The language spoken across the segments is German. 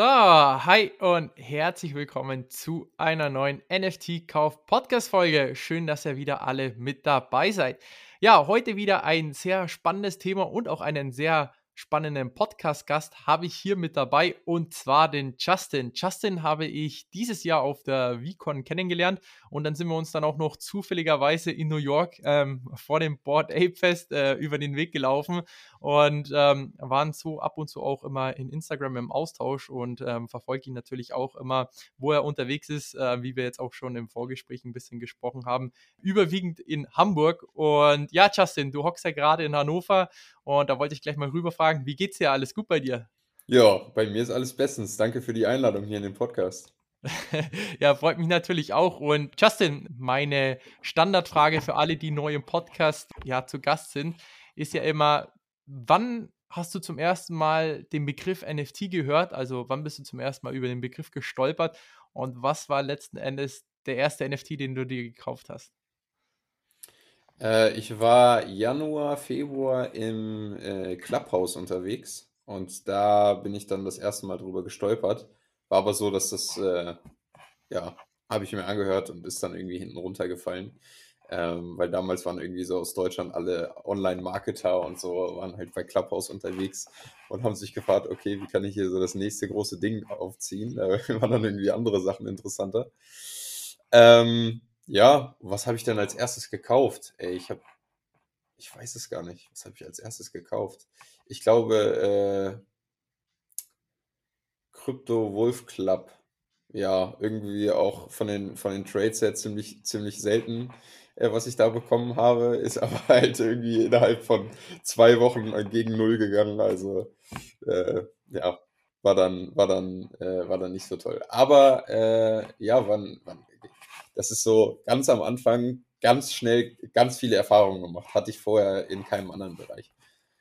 So, hi und herzlich willkommen zu einer neuen NFT-Kauf-Podcast-Folge. Schön, dass ihr wieder alle mit dabei seid. Ja, heute wieder ein sehr spannendes Thema und auch einen sehr spannenden Podcast-Gast habe ich hier mit dabei und zwar den Justin. Justin habe ich dieses Jahr auf der VCon kennengelernt und dann sind wir uns dann auch noch zufälligerweise in New York ähm, vor dem Board Ape Fest äh, über den Weg gelaufen und ähm, waren so ab und zu auch immer in Instagram im Austausch und ähm, verfolge ihn natürlich auch immer, wo er unterwegs ist, äh, wie wir jetzt auch schon im Vorgespräch ein bisschen gesprochen haben, überwiegend in Hamburg. Und ja, Justin, du hockst ja gerade in Hannover und da wollte ich gleich mal rüberfragen, wie geht's dir? Alles gut bei dir? Ja, bei mir ist alles bestens. Danke für die Einladung hier in den Podcast. ja, freut mich natürlich auch. Und Justin, meine Standardfrage für alle, die neu im Podcast ja zu Gast sind, ist ja immer, wann hast du zum ersten Mal den Begriff NFT gehört? Also wann bist du zum ersten Mal über den Begriff gestolpert? Und was war letzten Endes der erste NFT, den du dir gekauft hast? Äh, ich war Januar, Februar im äh, Clubhouse unterwegs und da bin ich dann das erste Mal drüber gestolpert. War aber so, dass das, äh, ja, habe ich mir angehört und ist dann irgendwie hinten runtergefallen. Ähm, weil damals waren irgendwie so aus Deutschland alle Online-Marketer und so, waren halt bei Clubhouse unterwegs und haben sich gefragt, okay, wie kann ich hier so das nächste große Ding aufziehen? Da waren dann irgendwie andere Sachen interessanter. Ähm, ja, was habe ich denn als erstes gekauft? Ey, ich habe, ich weiß es gar nicht. Was habe ich als erstes gekauft? Ich glaube, äh, Crypto Wolf Club. Ja, irgendwie auch von den, von den Trades her ziemlich, ziemlich selten äh, was ich da bekommen habe, ist aber halt irgendwie innerhalb von zwei Wochen gegen Null gegangen. Also äh, ja, war dann, war dann, äh, war dann nicht so toll. Aber äh, ja, wann, wann, das ist so ganz am Anfang ganz schnell ganz viele Erfahrungen gemacht. Hatte ich vorher in keinem anderen Bereich.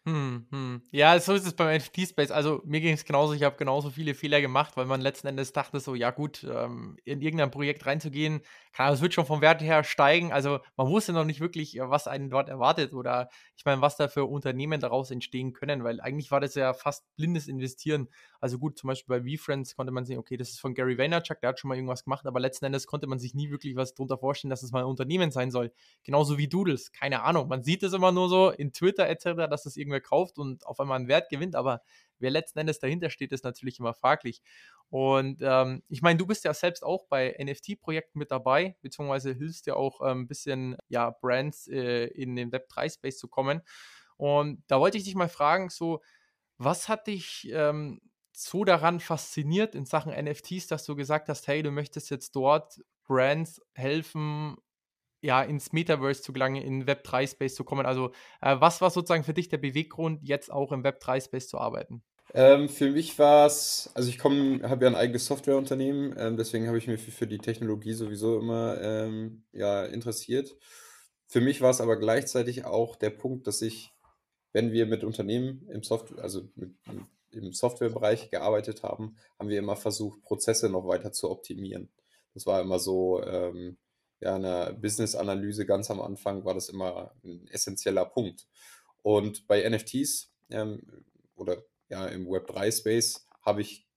Hm, hm. Ja, so ist es beim NFT-Space. Also mir ging es genauso, ich habe genauso viele Fehler gemacht, weil man letzten Endes dachte so, ja gut, ähm, in irgendein Projekt reinzugehen, klar, es wird schon vom Wert her steigen. Also man wusste noch nicht wirklich, was einen dort erwartet oder ich meine, was da für Unternehmen daraus entstehen können, weil eigentlich war das ja fast blindes Investieren. Also gut, zum Beispiel bei VFriends konnte man sehen, okay, das ist von Gary Vaynerchuk, der hat schon mal irgendwas gemacht, aber letzten Endes konnte man sich nie wirklich was darunter vorstellen, dass es mal ein Unternehmen sein soll. Genauso wie Doodles, keine Ahnung. Man sieht es immer nur so in Twitter etc., dass das irgendwer kauft und auf einmal einen Wert gewinnt, aber wer letzten Endes dahinter steht, ist natürlich immer fraglich. Und ähm, ich meine, du bist ja selbst auch bei NFT-Projekten mit dabei, beziehungsweise hilfst ja auch ein ähm, bisschen ja, Brands äh, in den Web3-Space zu kommen. Und da wollte ich dich mal fragen, so, was hat dich ähm, so daran fasziniert in Sachen NFTs, dass du gesagt hast, hey, du möchtest jetzt dort Brands helfen, ja, ins Metaverse zu gelangen, in Web3-Space zu kommen? Also, äh, was war sozusagen für dich der Beweggrund, jetzt auch im Web3-Space zu arbeiten? Ähm, für mich war es, also ich komme, habe ja ein eigenes Softwareunternehmen, ähm, deswegen habe ich mich für, für die Technologie sowieso immer ähm, ja, interessiert. Für mich war es aber gleichzeitig auch der Punkt, dass ich, wenn wir mit Unternehmen im Software, also mit, im Softwarebereich gearbeitet haben, haben wir immer versucht, Prozesse noch weiter zu optimieren. Das war immer so, ähm, ja, in der Business-Analyse ganz am Anfang war das immer ein essentieller Punkt. Und bei NFTs ähm, oder ja, im Web3-Space habe ich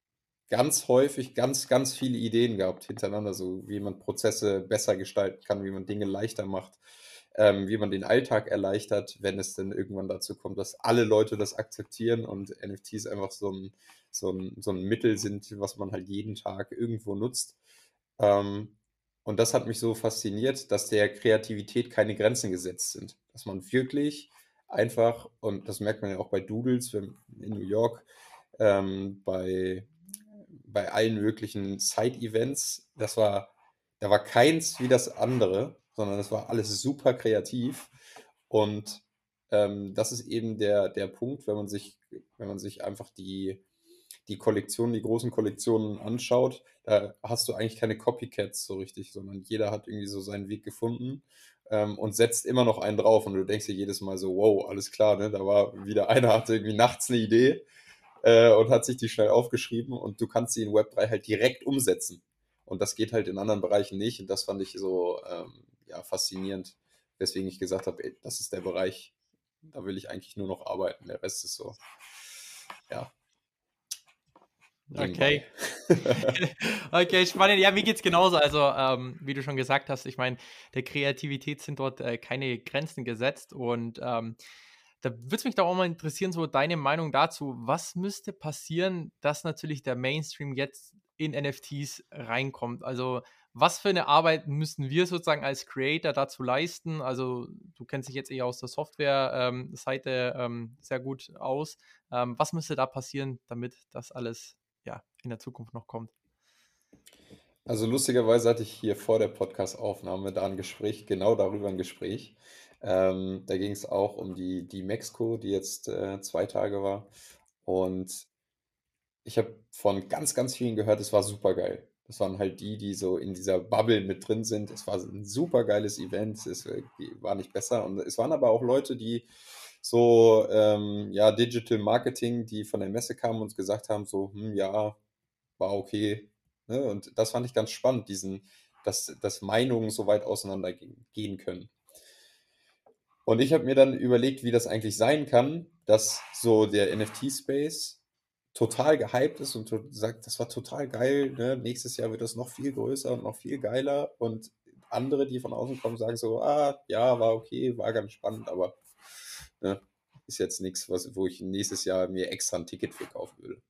ganz häufig ganz, ganz viele Ideen gehabt hintereinander, so wie man Prozesse besser gestalten kann, wie man Dinge leichter macht, ähm, wie man den Alltag erleichtert, wenn es denn irgendwann dazu kommt, dass alle Leute das akzeptieren und NFTs einfach so ein, so ein, so ein Mittel sind, was man halt jeden Tag irgendwo nutzt. Ähm, und das hat mich so fasziniert, dass der Kreativität keine Grenzen gesetzt sind. Dass man wirklich einfach, und das merkt man ja auch bei Doodles in New York, ähm, bei, bei allen möglichen Side-Events, das war, da war keins wie das andere, sondern das war alles super kreativ. Und ähm, das ist eben der, der Punkt, wenn man sich, wenn man sich einfach die, die Kollektionen, die großen Kollektionen anschaut, da hast du eigentlich keine Copycats so richtig, sondern jeder hat irgendwie so seinen Weg gefunden ähm, und setzt immer noch einen drauf und du denkst dir jedes Mal so, wow, alles klar, ne? Da war wieder einer, hatte irgendwie nachts eine Idee äh, und hat sich die schnell aufgeschrieben und du kannst sie in Web3 halt direkt umsetzen. Und das geht halt in anderen Bereichen nicht und das fand ich so ähm, ja, faszinierend, weswegen ich gesagt habe, ey, das ist der Bereich, da will ich eigentlich nur noch arbeiten. Der Rest ist so, ja, Okay. okay, spannend. Ja, mir geht es genauso. Also, ähm, wie du schon gesagt hast, ich meine, der Kreativität sind dort äh, keine Grenzen gesetzt. Und ähm, da würde es mich doch auch mal interessieren, so deine Meinung dazu. Was müsste passieren, dass natürlich der Mainstream jetzt in NFTs reinkommt? Also, was für eine Arbeit müssen wir sozusagen als Creator dazu leisten? Also, du kennst dich jetzt eher aus der Software-Seite ähm, sehr gut aus. Ähm, was müsste da passieren, damit das alles ja, in der Zukunft noch kommt. Also lustigerweise hatte ich hier vor der Podcast-Aufnahme da ein Gespräch, genau darüber ein Gespräch. Ähm, da ging es auch um die, die Mexiko, die jetzt äh, zwei Tage war. Und ich habe von ganz, ganz vielen gehört, es war super geil. Das waren halt die, die so in dieser Bubble mit drin sind. Es war ein super geiles Event. Es äh, war nicht besser. Und es waren aber auch Leute, die so ähm, ja, Digital Marketing, die von der Messe kamen und gesagt haben, so, hm, ja, war okay. Ne? Und das fand ich ganz spannend, diesen, dass, dass Meinungen so weit auseinander gehen können. Und ich habe mir dann überlegt, wie das eigentlich sein kann, dass so der NFT-Space total gehypt ist und sagt, das war total geil, ne? nächstes Jahr wird das noch viel größer und noch viel geiler und andere, die von außen kommen, sagen so, ah, ja, war okay, war ganz spannend, aber Ne? Ist jetzt nichts, wo ich nächstes Jahr mir extra ein Ticket für kaufen würde.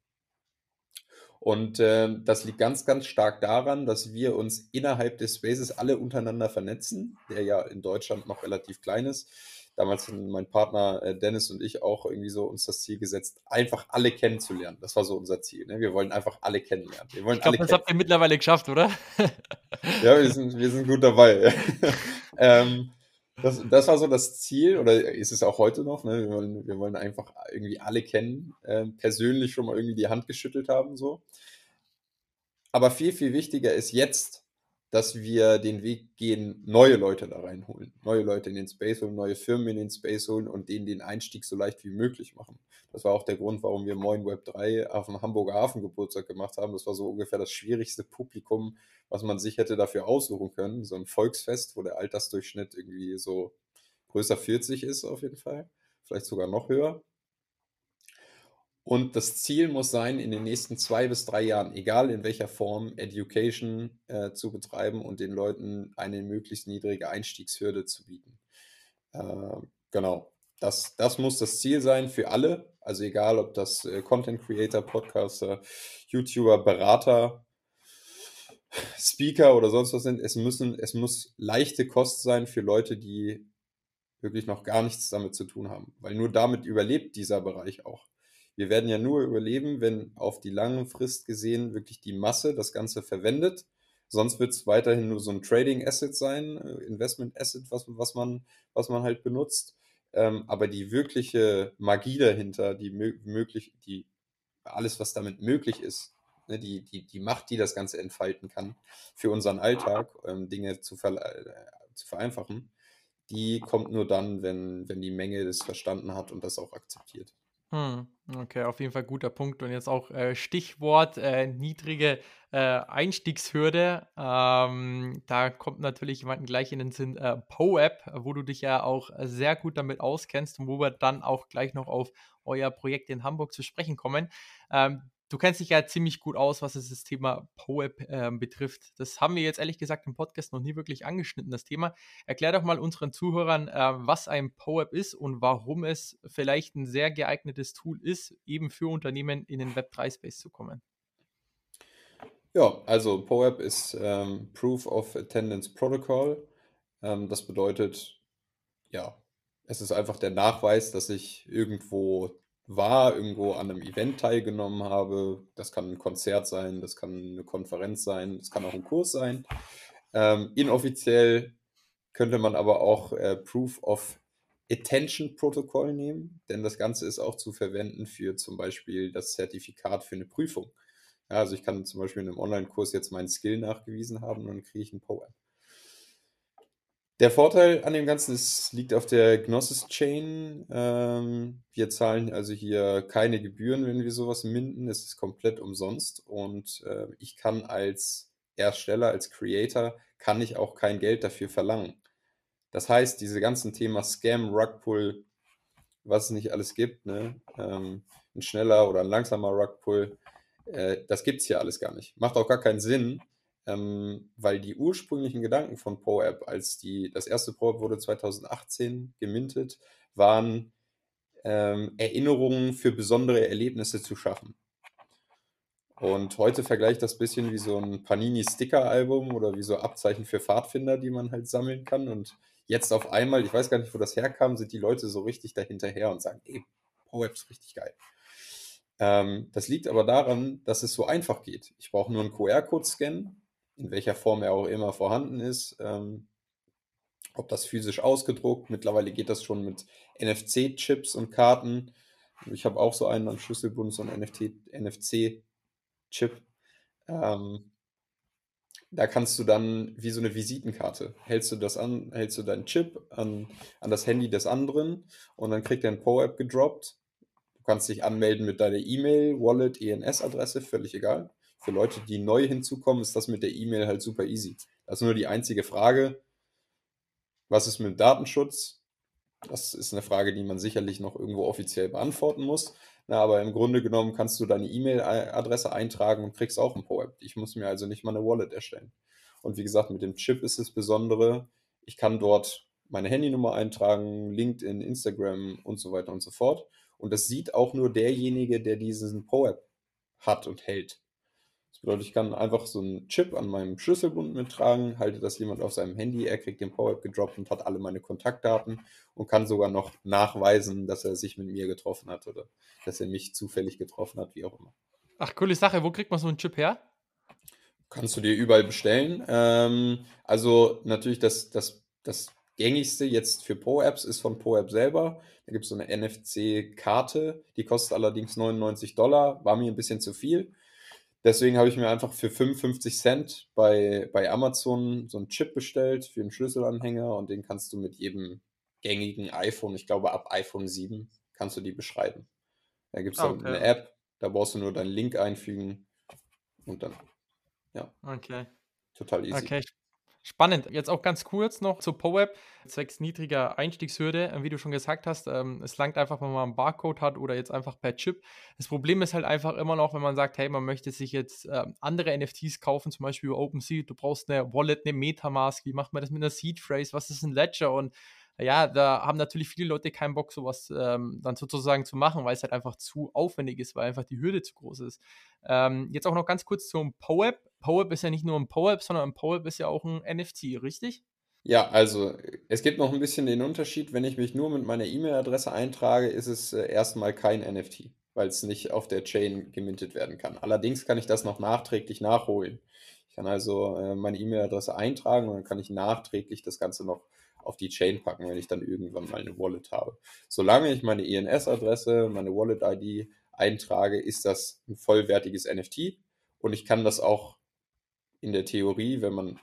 Und äh, das liegt ganz, ganz stark daran, dass wir uns innerhalb des Spaces alle untereinander vernetzen, der ja in Deutschland noch relativ klein ist. Damals mein Partner äh, Dennis und ich auch irgendwie so uns das Ziel gesetzt, einfach alle kennenzulernen. Das war so unser Ziel. Ne? Wir wollen einfach alle kennenlernen. Wir wollen ich glaube, das habt ihr mittlerweile geschafft, oder? ja, wir sind, wir sind gut dabei. ähm, das, das war so das Ziel, oder ist es auch heute noch. Ne? Wir, wollen, wir wollen einfach irgendwie alle kennen, äh, persönlich schon mal irgendwie die Hand geschüttelt haben. So. Aber viel, viel wichtiger ist jetzt, dass wir den Weg gehen, neue Leute da reinholen, neue Leute in den Space holen, neue Firmen in den Space holen und denen den Einstieg so leicht wie möglich machen. Das war auch der Grund, warum wir Moin Web 3 auf dem Hamburger Hafengeburtstag gemacht haben. Das war so ungefähr das schwierigste Publikum, was man sich hätte dafür aussuchen können. So ein Volksfest, wo der Altersdurchschnitt irgendwie so größer 40 ist auf jeden Fall, vielleicht sogar noch höher. Und das Ziel muss sein, in den nächsten zwei bis drei Jahren, egal in welcher Form, Education äh, zu betreiben und den Leuten eine möglichst niedrige Einstiegshürde zu bieten. Äh, genau. Das, das muss das Ziel sein für alle. Also egal, ob das äh, Content Creator, Podcaster, YouTuber, Berater, Speaker oder sonst was sind. Es müssen, es muss leichte Kost sein für Leute, die wirklich noch gar nichts damit zu tun haben. Weil nur damit überlebt dieser Bereich auch. Wir werden ja nur überleben, wenn auf die lange Frist gesehen wirklich die Masse das Ganze verwendet. Sonst wird es weiterhin nur so ein Trading Asset sein, äh, Investment Asset, was, was, man, was man halt benutzt. Ähm, aber die wirkliche Magie dahinter, die möglich, die alles, was damit möglich ist, ne, die, die, die Macht, die das Ganze entfalten kann, für unseren Alltag, ähm, Dinge zu, ver äh, zu vereinfachen, die kommt nur dann, wenn, wenn die Menge das verstanden hat und das auch akzeptiert. Hm, okay, auf jeden Fall guter Punkt. Und jetzt auch äh, Stichwort äh, niedrige äh, Einstiegshürde. Ähm, da kommt natürlich jemanden gleich in den Sinn äh, PoApp, wo du dich ja auch sehr gut damit auskennst und wo wir dann auch gleich noch auf euer Projekt in Hamburg zu sprechen kommen. Ähm, Du kennst dich ja ziemlich gut aus, was das Thema PoApp äh, betrifft. Das haben wir jetzt ehrlich gesagt im Podcast noch nie wirklich angeschnitten, das Thema. Erklär doch mal unseren Zuhörern, äh, was ein PoApp ist und warum es vielleicht ein sehr geeignetes Tool ist, eben für Unternehmen in den Web3-Space zu kommen. Ja, also PoApp ist ähm, Proof of Attendance Protocol. Ähm, das bedeutet, ja, es ist einfach der Nachweis, dass ich irgendwo war, irgendwo an einem Event teilgenommen habe. Das kann ein Konzert sein, das kann eine Konferenz sein, das kann auch ein Kurs sein. Ähm, inoffiziell könnte man aber auch äh, Proof of Attention Protocol nehmen, denn das Ganze ist auch zu verwenden für zum Beispiel das Zertifikat für eine Prüfung. Ja, also ich kann zum Beispiel in einem Online-Kurs jetzt meinen Skill nachgewiesen haben und dann kriege ich ein POAP. Der Vorteil an dem Ganzen ist, liegt auf der Gnosis Chain. Ähm, wir zahlen also hier keine Gebühren, wenn wir sowas minden. Es ist komplett umsonst und äh, ich kann als Ersteller, als Creator, kann ich auch kein Geld dafür verlangen. Das heißt, diese ganzen Thema Scam, Rugpull, was es nicht alles gibt, ne? ähm, ein schneller oder ein langsamer Rugpull, Äh, das gibt es hier alles gar nicht. Macht auch gar keinen Sinn, ähm, weil die ursprünglichen Gedanken von ProApp, als die, das erste ProApp wurde 2018 gemintet, waren ähm, Erinnerungen für besondere Erlebnisse zu schaffen. Und heute vergleicht das ein bisschen wie so ein Panini-Sticker-Album oder wie so Abzeichen für Pfadfinder, die man halt sammeln kann. Und jetzt auf einmal, ich weiß gar nicht, wo das herkam, sind die Leute so richtig dahinterher und sagen, ey, ProApp ist richtig geil. Ähm, das liegt aber daran, dass es so einfach geht. Ich brauche nur einen QR-Code scannen, in welcher Form er auch immer vorhanden ist. Ähm, ob das physisch ausgedruckt, mittlerweile geht das schon mit NFC-Chips und Karten. Ich habe auch so einen am Schlüsselbund, so einen NFC-Chip. Ähm, da kannst du dann wie so eine Visitenkarte, hältst du das an, hältst du deinen Chip an, an das Handy des anderen und dann kriegt er ein Pro-App gedroppt. Du kannst dich anmelden mit deiner E-Mail, Wallet, ENS-Adresse, völlig egal. Für Leute, die neu hinzukommen, ist das mit der E-Mail halt super easy. Das ist nur die einzige Frage. Was ist mit Datenschutz? Das ist eine Frage, die man sicherlich noch irgendwo offiziell beantworten muss. Na, aber im Grunde genommen kannst du deine E-Mail-Adresse eintragen und kriegst auch ein ProApp. Ich muss mir also nicht mal eine Wallet erstellen. Und wie gesagt, mit dem Chip ist es Besondere. Ich kann dort meine Handynummer eintragen, LinkedIn, Instagram und so weiter und so fort. Und das sieht auch nur derjenige, der diesen ProApp hat und hält. Bedeutet, ich kann einfach so einen Chip an meinem Schlüsselbund mittragen, halte das jemand auf seinem Handy, er kriegt den Power-App gedroppt und hat alle meine Kontaktdaten und kann sogar noch nachweisen, dass er sich mit mir getroffen hat oder dass er mich zufällig getroffen hat, wie auch immer. Ach, coole Sache. Wo kriegt man so einen Chip her? Kannst du dir überall bestellen. Ähm, also natürlich das, das, das gängigste jetzt für Pro-Apps ist von Pro-App selber. Da gibt es so eine NFC-Karte, die kostet allerdings 99 Dollar, war mir ein bisschen zu viel. Deswegen habe ich mir einfach für 55 Cent bei, bei Amazon so einen Chip bestellt für einen Schlüsselanhänger und den kannst du mit jedem gängigen iPhone, ich glaube ab iPhone 7, kannst du die beschreiben. Da gibt es okay. eine App, da brauchst du nur deinen Link einfügen und dann, ja. Okay. Total easy. Okay, Spannend. Jetzt auch ganz kurz noch zu PoWeb, zwecks niedriger Einstiegshürde. Äh, wie du schon gesagt hast, ähm, es langt einfach, wenn man einen Barcode hat oder jetzt einfach per Chip. Das Problem ist halt einfach immer noch, wenn man sagt, hey, man möchte sich jetzt äh, andere NFTs kaufen, zum Beispiel über OpenSea, du brauchst eine Wallet, eine Metamask, wie macht man das mit einer Seed Phrase, was ist ein Ledger und ja, da haben natürlich viele Leute keinen Bock, sowas ähm, dann sozusagen zu machen, weil es halt einfach zu aufwendig ist, weil einfach die Hürde zu groß ist. Ähm, jetzt auch noch ganz kurz zum PoApp. PoApp ist ja nicht nur ein PoApp, sondern ein PoApp ist ja auch ein NFT, richtig? Ja, also es gibt noch ein bisschen den Unterschied, wenn ich mich nur mit meiner E-Mail-Adresse eintrage, ist es äh, erstmal kein NFT, weil es nicht auf der Chain gemintet werden kann. Allerdings kann ich das noch nachträglich nachholen. Ich kann also äh, meine E-Mail-Adresse eintragen und dann kann ich nachträglich das Ganze noch auf die Chain packen, wenn ich dann irgendwann mal eine Wallet habe. Solange ich meine ENS-Adresse, meine Wallet-ID eintrage, ist das ein vollwertiges NFT und ich kann das auch in der Theorie, wenn man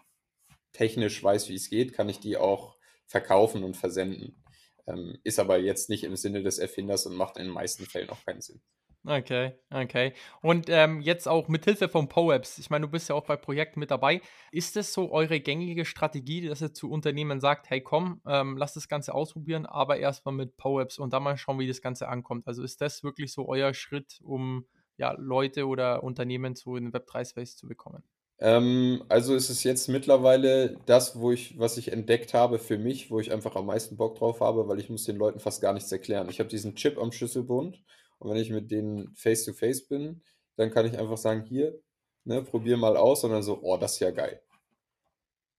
technisch weiß, wie es geht, kann ich die auch verkaufen und versenden. Ähm, ist aber jetzt nicht im Sinne des Erfinders und macht in den meisten Fällen auch keinen Sinn. Okay, okay. Und ähm, jetzt auch mit Hilfe von PoApps. Ich meine, du bist ja auch bei Projekten mit dabei. Ist es so eure gängige Strategie, dass ihr zu Unternehmen sagt, hey komm, ähm, lass das Ganze ausprobieren, aber erstmal mit PoApps und dann mal schauen, wie das Ganze ankommt? Also ist das wirklich so euer Schritt, um ja, Leute oder Unternehmen zu in Web3-Space zu bekommen? Ähm, also ist es jetzt mittlerweile das, wo ich, was ich entdeckt habe für mich, wo ich einfach am meisten Bock drauf habe, weil ich muss den Leuten fast gar nichts erklären. Ich habe diesen Chip am Schlüsselbund und wenn ich mit denen face to face bin, dann kann ich einfach sagen, hier, ne, probier mal aus und dann so, oh, das ist ja geil.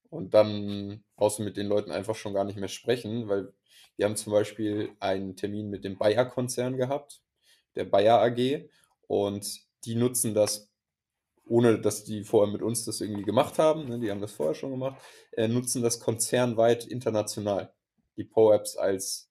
Und dann brauchst du mit den Leuten einfach schon gar nicht mehr sprechen, weil wir haben zum Beispiel einen Termin mit dem Bayer-Konzern gehabt, der Bayer AG, und die nutzen das, ohne dass die vorher mit uns das irgendwie gemacht haben, ne, die haben das vorher schon gemacht, äh, nutzen das konzernweit international, die ProApps als,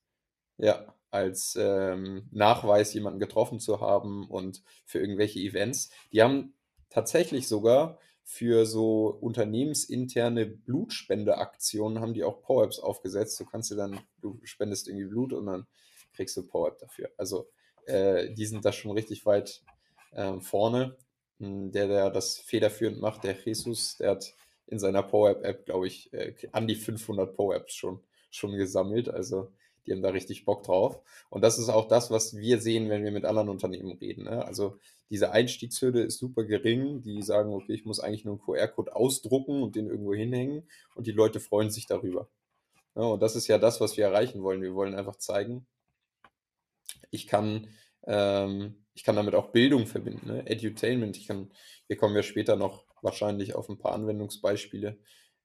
ja, als ähm, Nachweis, jemanden getroffen zu haben und für irgendwelche Events. Die haben tatsächlich sogar für so unternehmensinterne Blutspendeaktionen haben die auch PowerApps aufgesetzt. Du kannst dir dann, du spendest irgendwie Blut und dann kriegst du PowerApp dafür. Also äh, die sind da schon richtig weit äh, vorne. Hm, der, der das federführend macht, der Jesus, der hat in seiner PowerApp-App, glaube ich, äh, an die 500 PowerApps schon, schon gesammelt. Also Die haben da richtig Bock drauf. Und das ist auch das, was wir sehen, wenn wir mit anderen Unternehmen reden. Ne? Also diese Einstiegshürde ist super gering. Die sagen, okay, ich muss eigentlich nur einen QR-Code ausdrucken und den irgendwo hinhängen. Und die Leute freuen sich darüber. Ja, und das ist ja das, was wir erreichen wollen. Wir wollen einfach zeigen, ich kann, ähm, ich kann damit auch Bildung verbinden, ne? Edutainment. Ich kann, hier kommen wir später noch wahrscheinlich auf ein paar Anwendungsbeispiele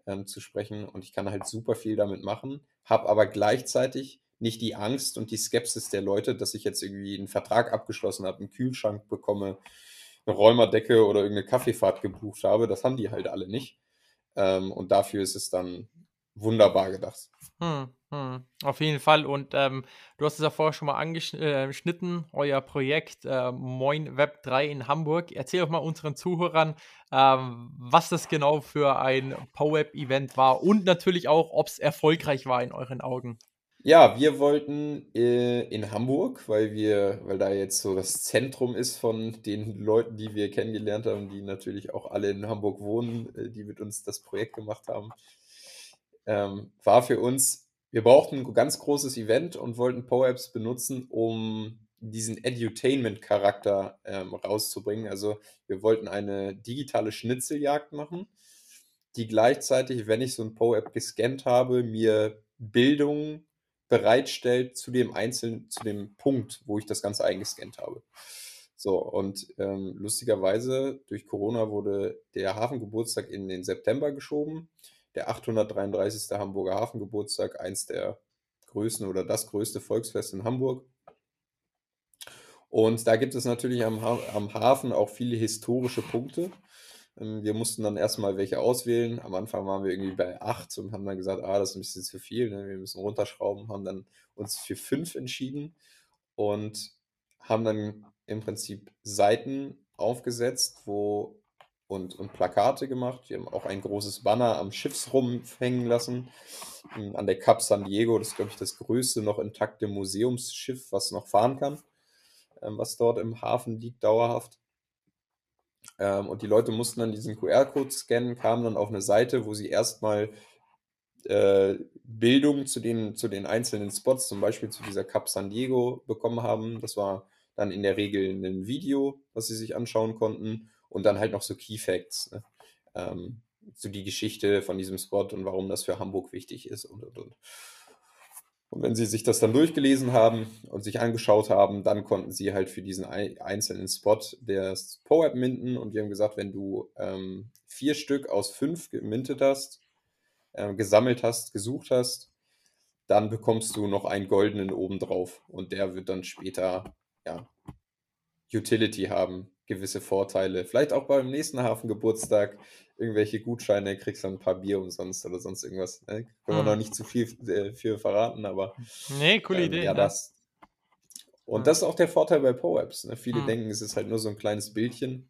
ähm, zu sprechen und ich kann halt super viel damit machen, habe aber gleichzeitig nicht die Angst und die Skepsis der Leute, dass ich jetzt irgendwie einen Vertrag abgeschlossen habe, einen Kühlschrank bekomme, eine Räumerdecke oder irgendeine Kaffeefahrt gebucht habe. Das haben die halt alle nicht. Ähm, und dafür ist es dann wunderbar gedacht. Hm, hm, auf jeden Fall. Und ähm, du hast es ja vorher schon mal angeschnitten, äh, euer Projekt äh, Moin Web 3 in Hamburg. Erzähl doch mal unseren Zuhörern, ähm, was das genau für ein PoWeb-Event war und natürlich auch, ob es erfolgreich war in euren Augen. Ja, wir wollten äh, in Hamburg, weil wir, weil da jetzt so das Zentrum ist von den Leuten, die wir kennengelernt haben, die natürlich auch alle in Hamburg wohnen, äh, die mit uns das Projekt gemacht haben ähm, war für uns, wir brauchten ein ganz großes Event und wollten PowerApps benutzen, um diesen Edutainment-Charakter ähm, rauszubringen. Also wir wollten eine digitale Schnitzeljagd machen, die gleichzeitig, wenn ich so ein PowerApp gescannt habe, mir Bildung bereitstellt zu dem einzelnen, zu dem Punkt, wo ich das Ganze eingescannt habe. So, und ähm, lustigerweise durch Corona wurde der Hafengeburtstag in den September geschoben der 833. Hamburger Hafengeburtstag, eins der größten oder das größte Volksfest in Hamburg. Und da gibt es natürlich am, ha am Hafen auch viele historische Punkte. Ähm, wir mussten dann erstmal welche auswählen. Am Anfang waren wir irgendwie bei acht und haben dann gesagt, ah, das ist ein bisschen zu viel, ne? wir müssen runterschrauben, haben dann uns für fünf entschieden und haben dann im Prinzip Seiten aufgesetzt, wo und, und Plakate gemacht. Wir haben auch ein großes Banner am Schiffsrumpf hängen lassen. Hm, an der Cap San Diego, das ist, glaube ich, das größte noch intakte Museumsschiff, was noch fahren kann, ähm, was dort im Hafen liegt, dauerhaft. Ähm, und die Leute mussten dann diesen QR-Code scannen, kamen dann auf eine Seite, wo sie erstmal äh, Bildung zu den, zu den einzelnen Spots, zum Beispiel zu dieser Cap San Diego, bekommen haben. Das war dann in der Regel ein Video, was sie sich anschauen konnten und dann halt noch so Key Facts. Ne? Ähm, so die Geschichte von diesem Spot und warum das für Hamburg wichtig ist und und und. Und wenn sie sich das dann durchgelesen haben und sich angeschaut haben, dann konnten sie halt für diesen einzelnen Spot das PoApp minten und wir haben gesagt, wenn du ähm, vier Stück aus fünf gemintet hast, äh, gesammelt hast, gesucht hast, dann bekommst du noch einen goldenen obendrauf und der wird dann später ja, Utility haben, gewisse Vorteile. Vielleicht auch beim nächsten Hafengeburtstag irgendwelche Gutscheine, kriegst du ein paar Bier umsonst oder sonst irgendwas. Ne? Können wir noch hm. nicht zu viel äh, für verraten, aber. Nee, coole ähm, Idee. Ja, ne? das. Und hm. das ist auch der Vorteil bei PowerApps. Ne? Viele hm. denken, es ist halt nur so ein kleines Bildchen.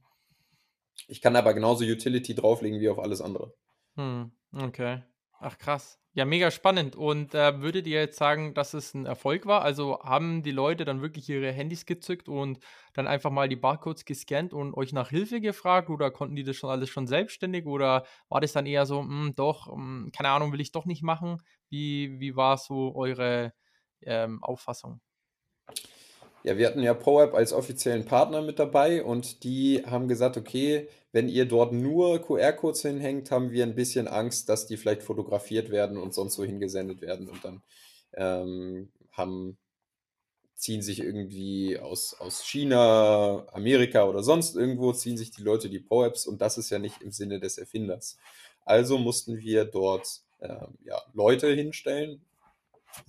Ich kann aber genauso Utility drauflegen wie auf alles andere. Hm. Okay. Ach krass. Ja, mega spannend. Und äh, würdet ihr jetzt sagen, dass es ein Erfolg war? Also haben die Leute dann wirklich ihre Handys gezückt und dann einfach mal die Barcodes gescannt und euch nach Hilfe gefragt oder konnten die das schon alles schon selbstständig oder war das dann eher so, mh, hm, doch, mh, hm, keine Ahnung, will ich doch nicht machen? Wie, wie war so eure ähm, Auffassung? Ja, wir hatten ja ProApp als offiziellen Partner mit dabei und die haben gesagt, okay, wenn ihr dort nur QR-Codes hinhängt, haben wir ein bisschen Angst, dass die vielleicht fotografiert werden und sonst so hingesendet werden und dann ähm, haben, ziehen sich irgendwie aus, aus China, Amerika oder sonst irgendwo, ziehen sich die Leute die ProApps und das ist ja nicht im Sinne des Erfinders. Also mussten wir dort ähm, ja, Leute hinstellen,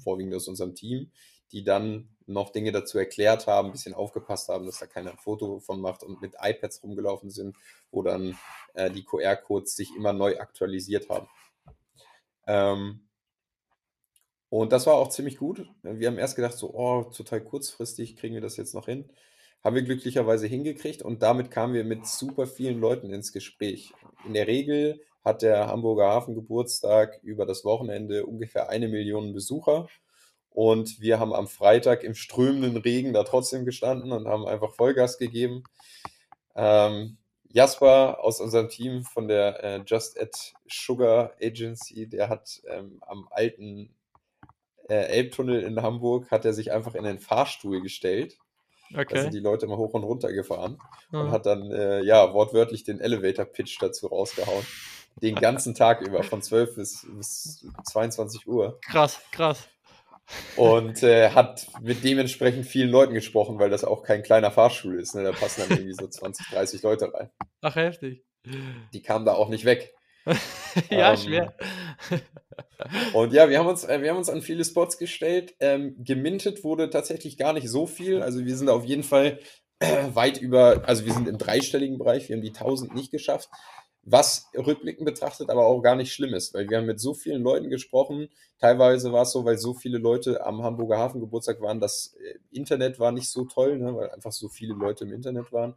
vorwiegend aus unserem Team, die dann noch Dinge dazu erklärt haben, ein bisschen aufgepasst haben, dass da keiner ein Foto von macht und mit iPads rumgelaufen sind, wo dann äh, die QR-Codes sich immer neu aktualisiert haben. Ähm, und das war auch ziemlich gut. Wir haben erst gedacht, so, oh, total kurzfristig kriegen wir das jetzt noch hin. Haben wir glücklicherweise hingekriegt und damit kamen wir mit super vielen Leuten ins Gespräch. In der Regel hat der Hamburger Hafengeburtstag über das Wochenende ungefähr eine Million Besucher und wir haben am Freitag im strömenden Regen da trotzdem gestanden und haben einfach Vollgas gegeben. Ähm, Jasper aus unserem Team von der äh, Just Add Sugar Agency, der hat ähm, am alten äh, Elbtunnel in Hamburg hat er sich einfach in den Fahrstuhl gestellt. Okay. Da sind die Leute immer hoch und runter gefahren mhm. und hat dann äh, ja wortwörtlich den Elevator-Pitch dazu rausgehauen. Den ganzen Tag über, von 12 bis, bis 22 Uhr. Krass, krass. Und äh, hat mit dementsprechend vielen Leuten gesprochen, weil das auch kein kleiner Fahrstuhl ist. Ne? Da passen dann irgendwie so 20, 30 Leute rein. Ach, heftig. Die kamen da auch nicht weg. ja, ähm, schwer. und ja, wir haben uns, äh, wir haben uns an viele Spots gestellt. Ähm, gemintet wurde tatsächlich gar nicht so viel. Also wir sind auf jeden Fall äh, weit über, also wir sind im dreistelligen Bereich, wir haben die 1000 nicht geschafft. Was rückblickend betrachtet aber auch gar nicht schlimm ist, weil wir haben mit so vielen Leuten gesprochen. Teilweise war es so, weil so viele Leute am Hamburger Hafengeburtstag waren, das äh, Internet war nicht so toll, ne, weil einfach so viele Leute im Internet waren.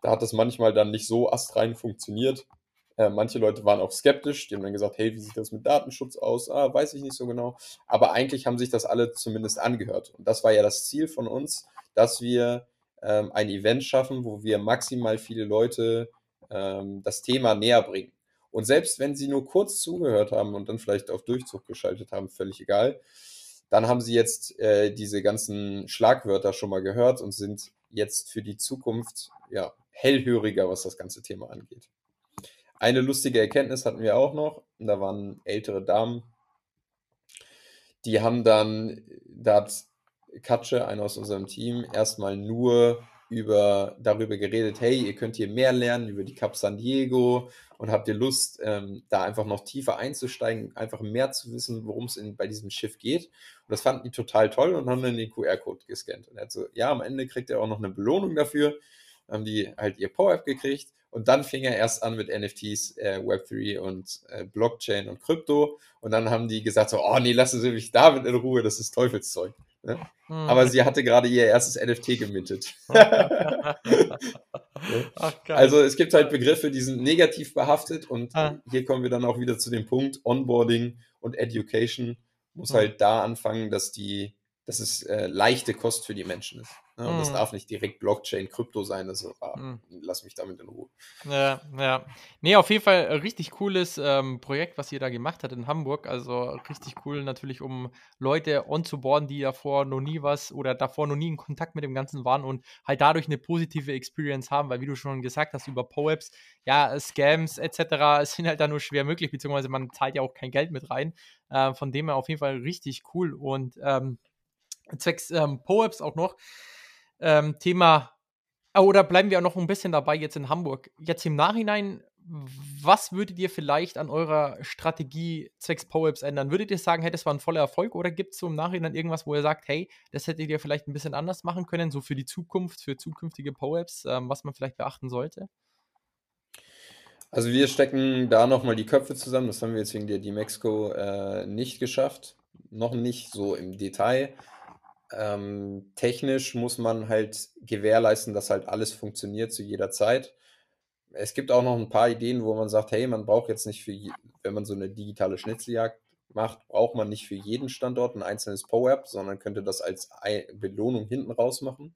Da hat das manchmal dann nicht so astrein funktioniert. Äh, manche Leute waren auch skeptisch, die haben dann gesagt, hey, wie sieht das mit Datenschutz aus? Ah, weiß ich nicht so genau. Aber eigentlich haben sich das alle zumindest angehört. Und das war ja das Ziel von uns, dass wir ähm, ein Event schaffen, wo wir maximal viele Leute ähm, das Thema näher bringen. Und selbst wenn sie nur kurz zugehört haben und dann vielleicht auf Durchzug geschaltet haben, völlig egal, dann haben sie jetzt äh, diese ganzen Schlagwörter schon mal gehört und sind jetzt für die Zukunft ja, hellhöriger, was das ganze Thema angeht. Eine lustige Erkenntnis hatten wir auch noch, da waren ältere Damen, die haben dann, da hat Katsche, einer aus unserem Team, erstmal nur über, darüber geredet, hey, ihr könnt hier mehr lernen über die Cup San Diego und habt ihr Lust, ähm, da einfach noch tiefer einzusteigen, einfach mehr zu wissen, worum es bei diesem Schiff geht. Und das fanden die total toll und haben dann den QR-Code gescannt. Und er hat so, ja, am Ende kriegt er auch noch eine Belohnung dafür. Dann haben die halt ihr Power-App gekriegt und dann fing er erst an mit NFTs, äh, Web3 und äh, Blockchain und Krypto. Und dann haben die gesagt so, oh nee, lassen Sie mich damit in Ruhe, das ist Teufelszeug. Ne? Hm. Aber sie hatte gerade ihr erstes NFT gemintet. Ach, also es gibt halt Begriffe, die sind negativ behaftet und ah. hier kommen wir dann auch wieder zu dem Punkt, Onboarding und Education muss hm. halt da anfangen, dass die, dass es äh, leichte Kost für die Menschen ist. Ne? Und mm. das hm. darf nicht direkt Blockchain, Krypto sein. Also ah, mm. lass mich damit in Ruhe. Ja, ja. Nee, auf jeden Fall richtig cooles ähm, Projekt, was ihr da gemacht habt in Hamburg. Also richtig cool natürlich, um Leute onzuboarden, die davor noch nie was oder davor noch nie in Kontakt mit dem Ganzen waren und halt dadurch eine positive Experience haben, weil wie du schon gesagt hast, über PoApps, ja, Scams etc. sind halt da nur schwer möglich, beziehungsweise man zahlt ja auch kein Geld mit rein. Äh, von dem her auf jeden Fall richtig cool und ähm, zwecks ähm, PoApps auch noch ähm, Thema, ah, oder bleiben wir auch noch ein bisschen dabei jetzt in Hamburg. Jetzt im Nachhinein, was würdet ihr vielleicht an eurer Strategie zwecks PoWebs ändern? Würdet ihr sagen, hey, das war ein voller Erfolg oder gibt es so im Nachhinein irgendwas, wo ihr sagt, hey, das hättet ihr vielleicht ein bisschen anders machen können, so für die Zukunft, für zukünftige PoWebs, ähm, was man vielleicht beachten sollte? Also wir stecken da nochmal die Köpfe zusammen. Das haben wir jetzt wegen der D-Mexico äh, nicht geschafft. Noch nicht so im Detail. Ähm, technisch muss man halt gewährleisten, dass halt alles funktioniert zu jeder Zeit. Es gibt auch noch ein paar Ideen, wo man sagt, hey, man braucht jetzt nicht für, wenn man so eine digitale Schnitzeljagd macht, braucht man nicht für jeden Standort ein einzelnes PO-App, sondern könnte das als Belohnung hinten raus machen.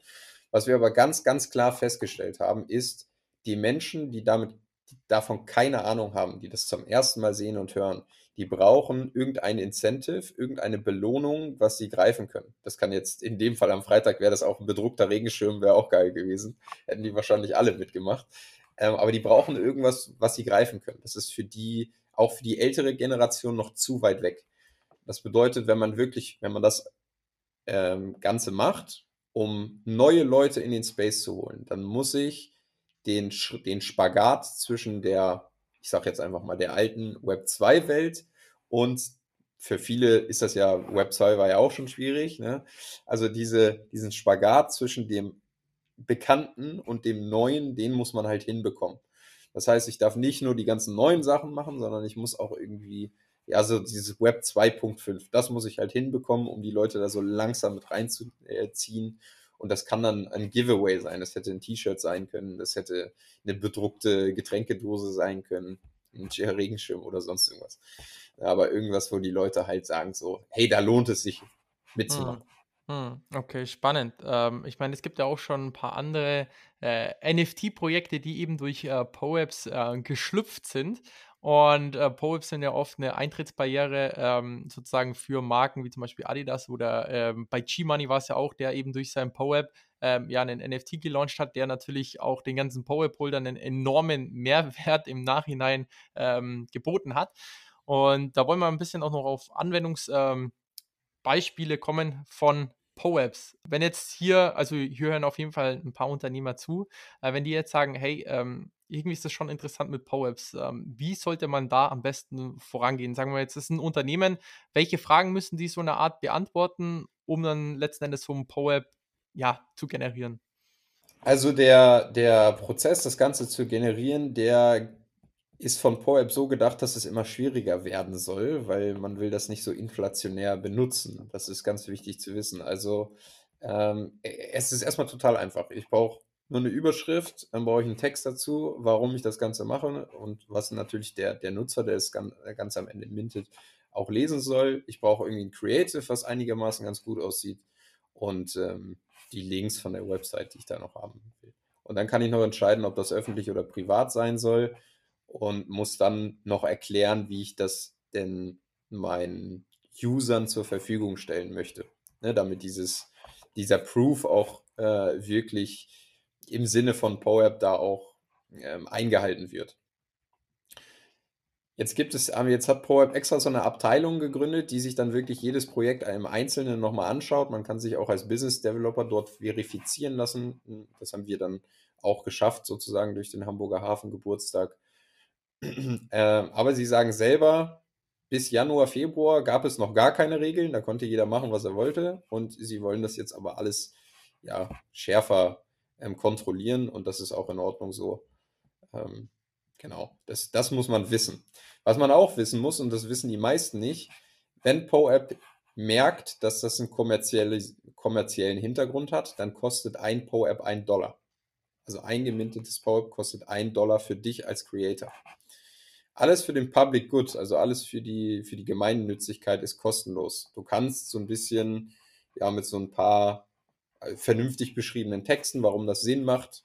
Was wir aber ganz, ganz klar festgestellt haben, ist, die Menschen, die damit die davon keine Ahnung haben, die das zum ersten Mal sehen und hören, die brauchen irgendein Incentive, irgendeine Belohnung, was sie greifen können. Das kann jetzt in dem Fall am Freitag wäre das auch ein bedruckter Regenschirm, wäre auch geil gewesen. Hätten die wahrscheinlich alle mitgemacht. Ähm, aber die brauchen irgendwas, was sie greifen können. Das ist für die, auch für die ältere Generation noch zu weit weg. Das bedeutet, wenn man wirklich, wenn man das ähm, Ganze macht, um neue Leute in den Space zu holen, dann muss ich den, den Spagat zwischen der ich sage jetzt einfach mal, der alten Web 2-Welt. Und für viele ist das ja, Web 2 war ja auch schon schwierig. Ne? Also diese, diesen Spagat zwischen dem Bekannten und dem Neuen, den muss man halt hinbekommen. Das heißt, ich darf nicht nur die ganzen neuen Sachen machen, sondern ich muss auch irgendwie, ja, so dieses Web 2.5, das muss ich halt hinbekommen, um die Leute da so langsam mit reinzuziehen und das kann dann ein Giveaway sein. Das hätte ein T-Shirt sein können, das hätte eine bedruckte Getränkedose sein können, ein Regenschirm oder sonst irgendwas. Aber irgendwas, wo die Leute halt sagen so, hey, da lohnt es sich mitzumachen. Hm. hm okay, spannend. Ähm, ich meine, es gibt ja auch schon ein paar andere äh, NFT-Projekte, die eben durch äh, POAPs äh, geschlüpft sind. Und äh, POAPs sind ja oft eine Eintrittsbarriere ähm, sozusagen für Marken wie zum Beispiel Adidas oder ähm, bei G-Money war es ja auch, der eben durch sein POAP ähm, ja einen NFT gelauncht hat, der natürlich auch den ganzen POAP-Holdern einen enormen Mehrwert im Nachhinein ähm, geboten hat. Und da wollen wir ein bisschen auch noch auf Anwendungsbeispiele ähm, kommen von POAPs. Wenn jetzt hier, also hier hören auf jeden Fall ein paar Unternehmer zu, äh, wenn die jetzt sagen, hey, ähm, irgendwie ist das schon interessant mit POAPs. Ähm, wie sollte man da am besten vorangehen? Sagen wir jetzt, es ist ein Unternehmen. Welche Fragen müssen die so eine Art beantworten, um dann letzten Endes so ein POAP ja, zu generieren? Also der, der Prozess, das Ganze zu generieren, der ist von PoApp so gedacht, dass es immer schwieriger werden soll, weil man will das nicht so inflationär benutzen. Das ist ganz wichtig zu wissen. Also ähm, es ist erstmal total einfach. Ich brauche nur eine Überschrift, dann brauche ich einen Text dazu, warum ich das Ganze mache und was natürlich der, der Nutzer, der es ganz, ganz am Ende mintet, auch lesen soll. Ich brauche irgendwie ein Creative, was einigermaßen ganz gut aussieht und ähm, die Links von der Website, die ich da noch haben will. Und dann kann ich noch entscheiden, ob das öffentlich oder privat sein soll und muss dann noch erklären, wie ich das denn meinen Usern zur Verfügung stellen möchte, ne, damit dieses, dieser Proof auch äh, wirklich im Sinne von PowerApp da auch ähm, eingehalten wird. Jetzt gibt es, jetzt hat ProApp extra so eine Abteilung gegründet, die sich dann wirklich jedes Projekt im Einzelnen nochmal anschaut. Man kann sich auch als Business Developer dort verifizieren lassen. Das haben wir dann auch geschafft, sozusagen durch den Hamburger Hafengeburtstag. äh, aber sie sagen selber, bis Januar, Februar gab es noch gar keine Regeln. Da konnte jeder machen, was er wollte. Und sie wollen das jetzt aber alles ja, schärfer ähm, kontrollieren. Und das ist auch in Ordnung so. Ähm, Genau, das, das muss man wissen. Was man auch wissen muss, und das wissen die meisten nicht, wenn PoApp merkt, dass das einen kommerziellen Hintergrund hat, dann kostet ein PoApp ein Dollar. Also ein gemintetes PoApp kostet ein Dollar für dich als Creator. Alles für den Public Good, also alles für die, für die Gemeinnützigkeit ist kostenlos. Du kannst so ein bisschen, ja, mit so ein paar vernünftig beschriebenen Texten, warum das Sinn macht,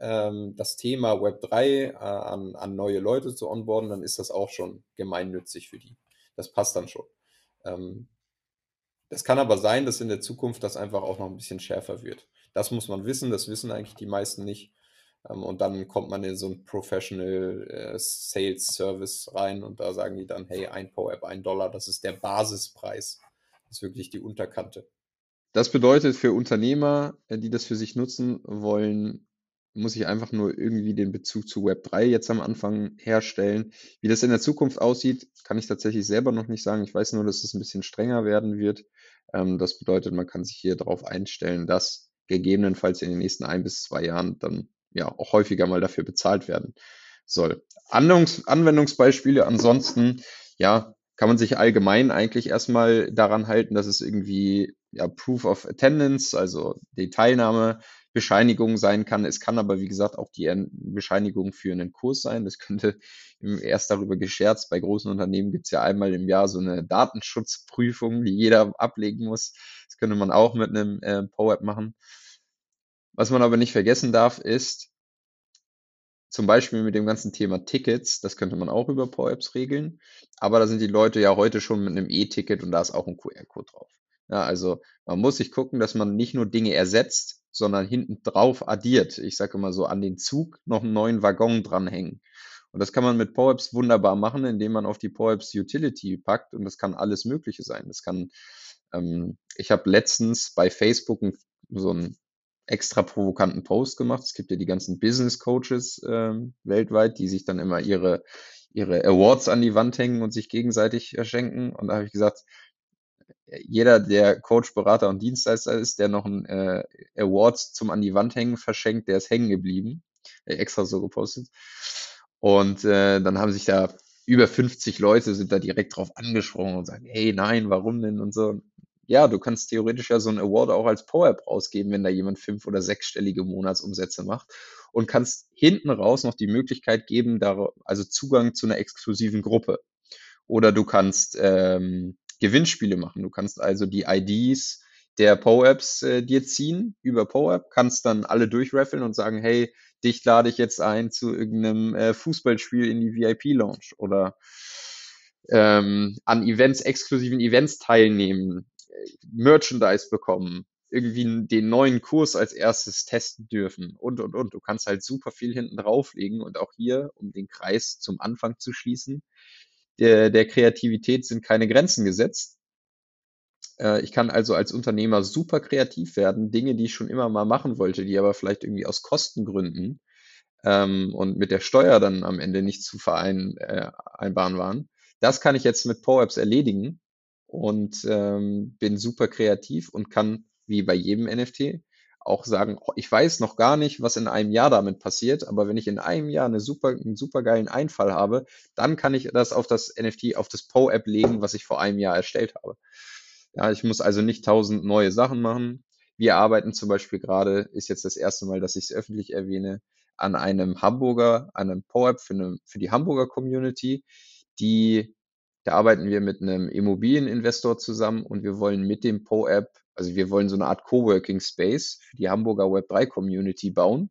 ähm, das Thema Web3 äh, an, an neue Leute zu onboarden, dann ist das auch schon gemeinnützig für die. Das passt dann schon. Ähm, das kann aber sein, dass in der Zukunft das einfach auch noch ein bisschen schärfer wird. Das muss man wissen, das wissen eigentlich die meisten nicht. Ähm, und dann kommt man in so ein Professional äh, Sales Service rein und da sagen die dann, hey, ein PoApp, ein Dollar, das ist der Basispreis. Das ist wirklich die Unterkante. Das bedeutet für Unternehmer, äh, die das für sich nutzen wollen, muss ich einfach nur irgendwie den Bezug zu Web3 jetzt am Anfang herstellen. Wie das in der Zukunft aussieht, kann ich tatsächlich selber noch nicht sagen. Ich weiß nur, dass es ein bisschen strenger werden wird. Ähm, das bedeutet, man kann sich hier darauf einstellen, dass gegebenenfalls in den nächsten ein bis zwei Jahren dann ja auch häufiger mal dafür bezahlt werden soll. Anwendungs Anwendungsbeispiele ansonsten, ja, kann man sich allgemein eigentlich erstmal daran halten, dass es irgendwie ja, Proof of Attendance, also die Teilnahme Bescheinigung sein kann. Es kann aber, wie gesagt, auch die Bescheinigung für einen Kurs sein. Das könnte erst darüber gescherzt. Bei großen Unternehmen gibt es ja einmal im Jahr so eine Datenschutzprüfung, die jeder ablegen muss. Das könnte man auch mit einem äh, PowerApp machen. Was man aber nicht vergessen darf, ist, zum Beispiel mit dem ganzen Thema Tickets, das könnte man auch über PowerApps regeln. Aber da sind die Leute ja heute schon mit einem E-Ticket und da ist auch ein QR-Code drauf. Ja, also man muss sich gucken, dass man nicht nur Dinge ersetzt, sondern hinten drauf addiert. Ich sage immer so, an den Zug noch einen neuen Waggon dranhängen. Und das kann man mit PowerApps wunderbar machen, indem man auf die PowerApps Utility packt und das kann alles Mögliche sein. Das kann, ähm, ich habe letztens bei Facebook so einen extra provokanten Post gemacht. Es gibt ja die ganzen Business Coaches ähm, weltweit, die sich dann immer ihre, ihre Awards an die Wand hängen und sich gegenseitig schenken. Und da habe ich gesagt, jeder, der Coach, Berater und Dienstleister ist, der noch ein äh, Award zum an die Wand hängen verschenkt, der ist hängen geblieben. Äh, extra so gepostet. Und äh, dann haben sich da über 50 Leute sind da direkt drauf angesprochen und sagen, hey, nein, warum denn und so. Ja, du kannst theoretisch ja so ein Award auch als Power-App rausgeben, wenn da jemand fünf- oder sechsstellige Monatsumsätze macht und kannst hinten raus noch die Möglichkeit geben, da, also Zugang zu einer exklusiven Gruppe. Oder du kannst ähm, Gewinnspiele machen. Du kannst also die IDs der PoApps äh, dir ziehen über PoApp, kannst dann alle durchraffeln und sagen, hey, dich lade ich jetzt ein zu irgendeinem äh, Fußballspiel in die VIP-Lounge oder ähm, an Events, exklusiven Events teilnehmen, Merchandise bekommen, irgendwie den neuen Kurs als erstes testen dürfen und, und, und. Du kannst halt super viel hinten drauflegen und auch hier, um den Kreis zum Anfang zu schließen, der, der Kreativität sind keine Grenzen gesetzt. Äh, ich kann also als Unternehmer super kreativ werden, Dinge, die ich schon immer mal machen wollte, die aber vielleicht irgendwie aus Kostengründen ähm, und mit der Steuer dann am Ende nicht zu vereinbaren äh, waren. Das kann ich jetzt mit PowerApps erledigen und ähm, bin super kreativ und kann, wie bei jedem NFT, auch sagen, oh, ich weiß noch gar nicht, was in einem Jahr damit passiert, aber wenn ich in einem Jahr eine super, einen super geilen Einfall habe, dann kann ich das auf das NFT, auf das Po-App legen, was ich vor einem Jahr erstellt habe. Ja, ich muss also nicht tausend neue Sachen machen. Wir arbeiten zum Beispiel gerade, ist jetzt das erste Mal, dass ich es öffentlich erwähne, an einem Hamburger, an einem Po-App für, eine, für die Hamburger Community, die, da arbeiten wir mit einem Immobilieninvestor zusammen und wir wollen mit dem Po-App, also wir wollen so eine Art Coworking Space für die Hamburger Web3 Community bauen.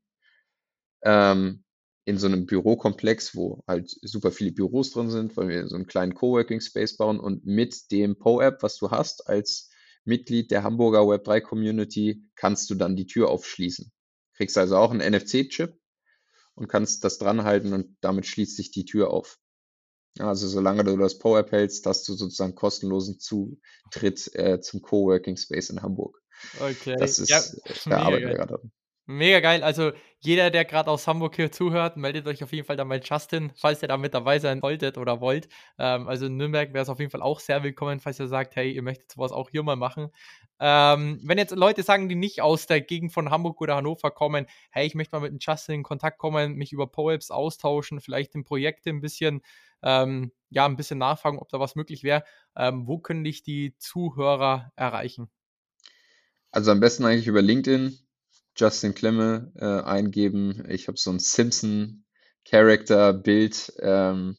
Ähm, in so einem Bürokomplex, wo halt super viele Büros drin sind, weil wir so einen kleinen Coworking Space bauen und mit dem Po-App, was du hast als Mitglied der Hamburger Web3 Community, kannst du dann die Tür aufschließen. Kriegst also auch einen NFC-Chip und kannst das dranhalten und damit schließt sich die Tür auf. Also solange du das Po-App hältst, hast du sozusagen kostenlosen Zutritt äh, zum Coworking Space in Hamburg. Okay. Das ist, ja, äh, da arbeiten wir gerade Mega geil. Also jeder, der gerade aus Hamburg hier zuhört, meldet euch auf jeden Fall dann bei Justin, falls ihr da mit dabei sein solltet oder wollt. Ähm, also in Nürnberg wäre es auf jeden Fall auch sehr willkommen, falls ihr sagt, hey, ihr möchtet sowas auch hier mal machen. Ähm, wenn jetzt Leute sagen, die nicht aus der Gegend von Hamburg oder Hannover kommen, hey, ich möchte mal mit dem Justin in Kontakt kommen, mich über PoApps austauschen, vielleicht in Projekte ein bisschen, ähm, ja, ein bisschen nachfragen, ob da was möglich wäre. Ähm, wo können dich die Zuhörer erreichen? Also am besten eigentlich über LinkedIn Justin Klemme äh, eingeben. Ich habe so ein Simpson-Character-Bild ähm,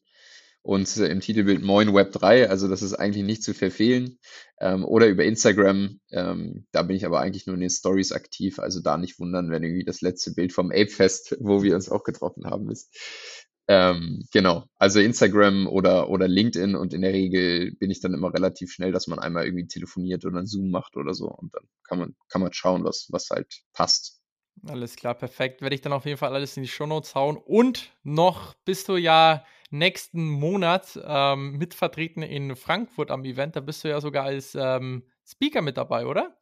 und äh, im Titelbild Moin Web 3, also das ist eigentlich nicht zu verfehlen. Ähm, oder über Instagram, ähm, da bin ich aber eigentlich nur in den Stories aktiv, also da nicht wundern, wenn irgendwie das letzte Bild vom Ape Fest, wo wir uns auch getroffen haben, ist. Ähm, genau, also Instagram oder, oder LinkedIn und in der Regel bin ich dann immer relativ schnell, dass man einmal irgendwie telefoniert oder einen Zoom macht oder so und dann kann man, kann man schauen, was, was halt passt. Alles klar, perfekt. Werde ich dann auf jeden Fall alles in die Shownotes hauen. Und noch bist du ja nächsten Monat ähm, mitvertreten in Frankfurt am Event. Da bist du ja sogar als ähm, Speaker mit dabei, oder?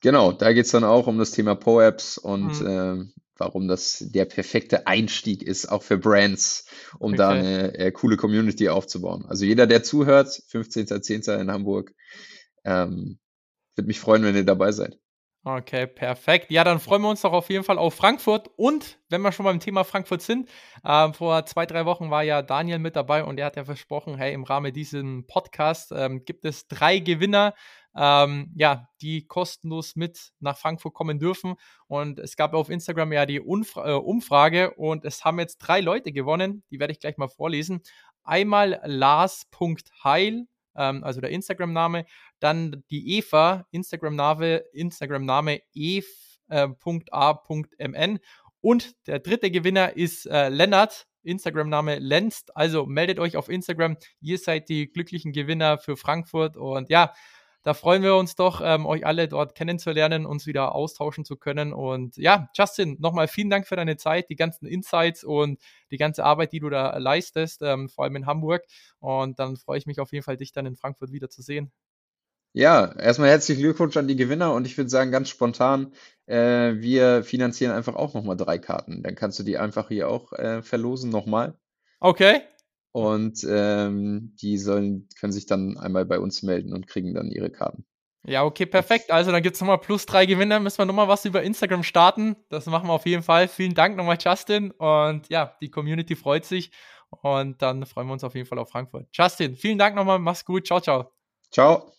Genau, da geht es dann auch um das Thema Po-Apps und mhm. ähm, warum das der perfekte Einstieg ist, auch für Brands, um okay. da eine äh, coole Community aufzubauen. Also jeder, der zuhört, 15.10. in Hamburg, ähm, würde mich freuen, wenn ihr dabei seid. Okay, perfekt. Ja, dann freuen wir uns doch auf jeden Fall auf Frankfurt. Und wenn wir schon beim Thema Frankfurt sind, äh, vor zwei, drei Wochen war ja Daniel mit dabei und er hat ja versprochen, hey, im Rahmen dieses Podcasts ähm, gibt es drei Gewinner ähm, ja, die kostenlos mit nach Frankfurt kommen dürfen. Und es gab auf Instagram ja die Umfra äh, Umfrage und es haben jetzt drei Leute gewonnen. Die werde ich gleich mal vorlesen. Einmal Lars.heil, ähm, also der Instagram-Name, dann die Eva, Instagram-Name, Instagram-Name ev.a.mn und der dritte Gewinner ist äh, Lennart, Instagram-Name Lenzt. Also meldet euch auf Instagram. Ihr seid die glücklichen Gewinner für Frankfurt. Und ja, da freuen wir uns doch, ähm, euch alle dort kennenzulernen, uns wieder austauschen zu können. Und ja, Justin, nochmal vielen Dank für deine Zeit, die ganzen Insights und die ganze Arbeit, die du da leistest, ähm, vor allem in Hamburg. Und dann freue ich mich auf jeden Fall, dich dann in Frankfurt wieder zu sehen. Ja, erstmal herzlichen Glückwunsch an die Gewinner und ich würde sagen, ganz spontan, äh, wir finanzieren einfach auch nochmal drei Karten. Dann kannst du die einfach hier auch äh, verlosen nochmal. Okay. Und ähm, die sollen, können sich dann einmal bei uns melden und kriegen dann ihre Karten. Ja, okay, perfekt. Also dann gibt es nochmal plus drei Gewinner. Müssen wir nochmal was über Instagram starten. Das machen wir auf jeden Fall. Vielen Dank nochmal, Justin. Und ja, die Community freut sich. Und dann freuen wir uns auf jeden Fall auf Frankfurt. Justin, vielen Dank nochmal. Mach's gut. Ciao, ciao. Ciao.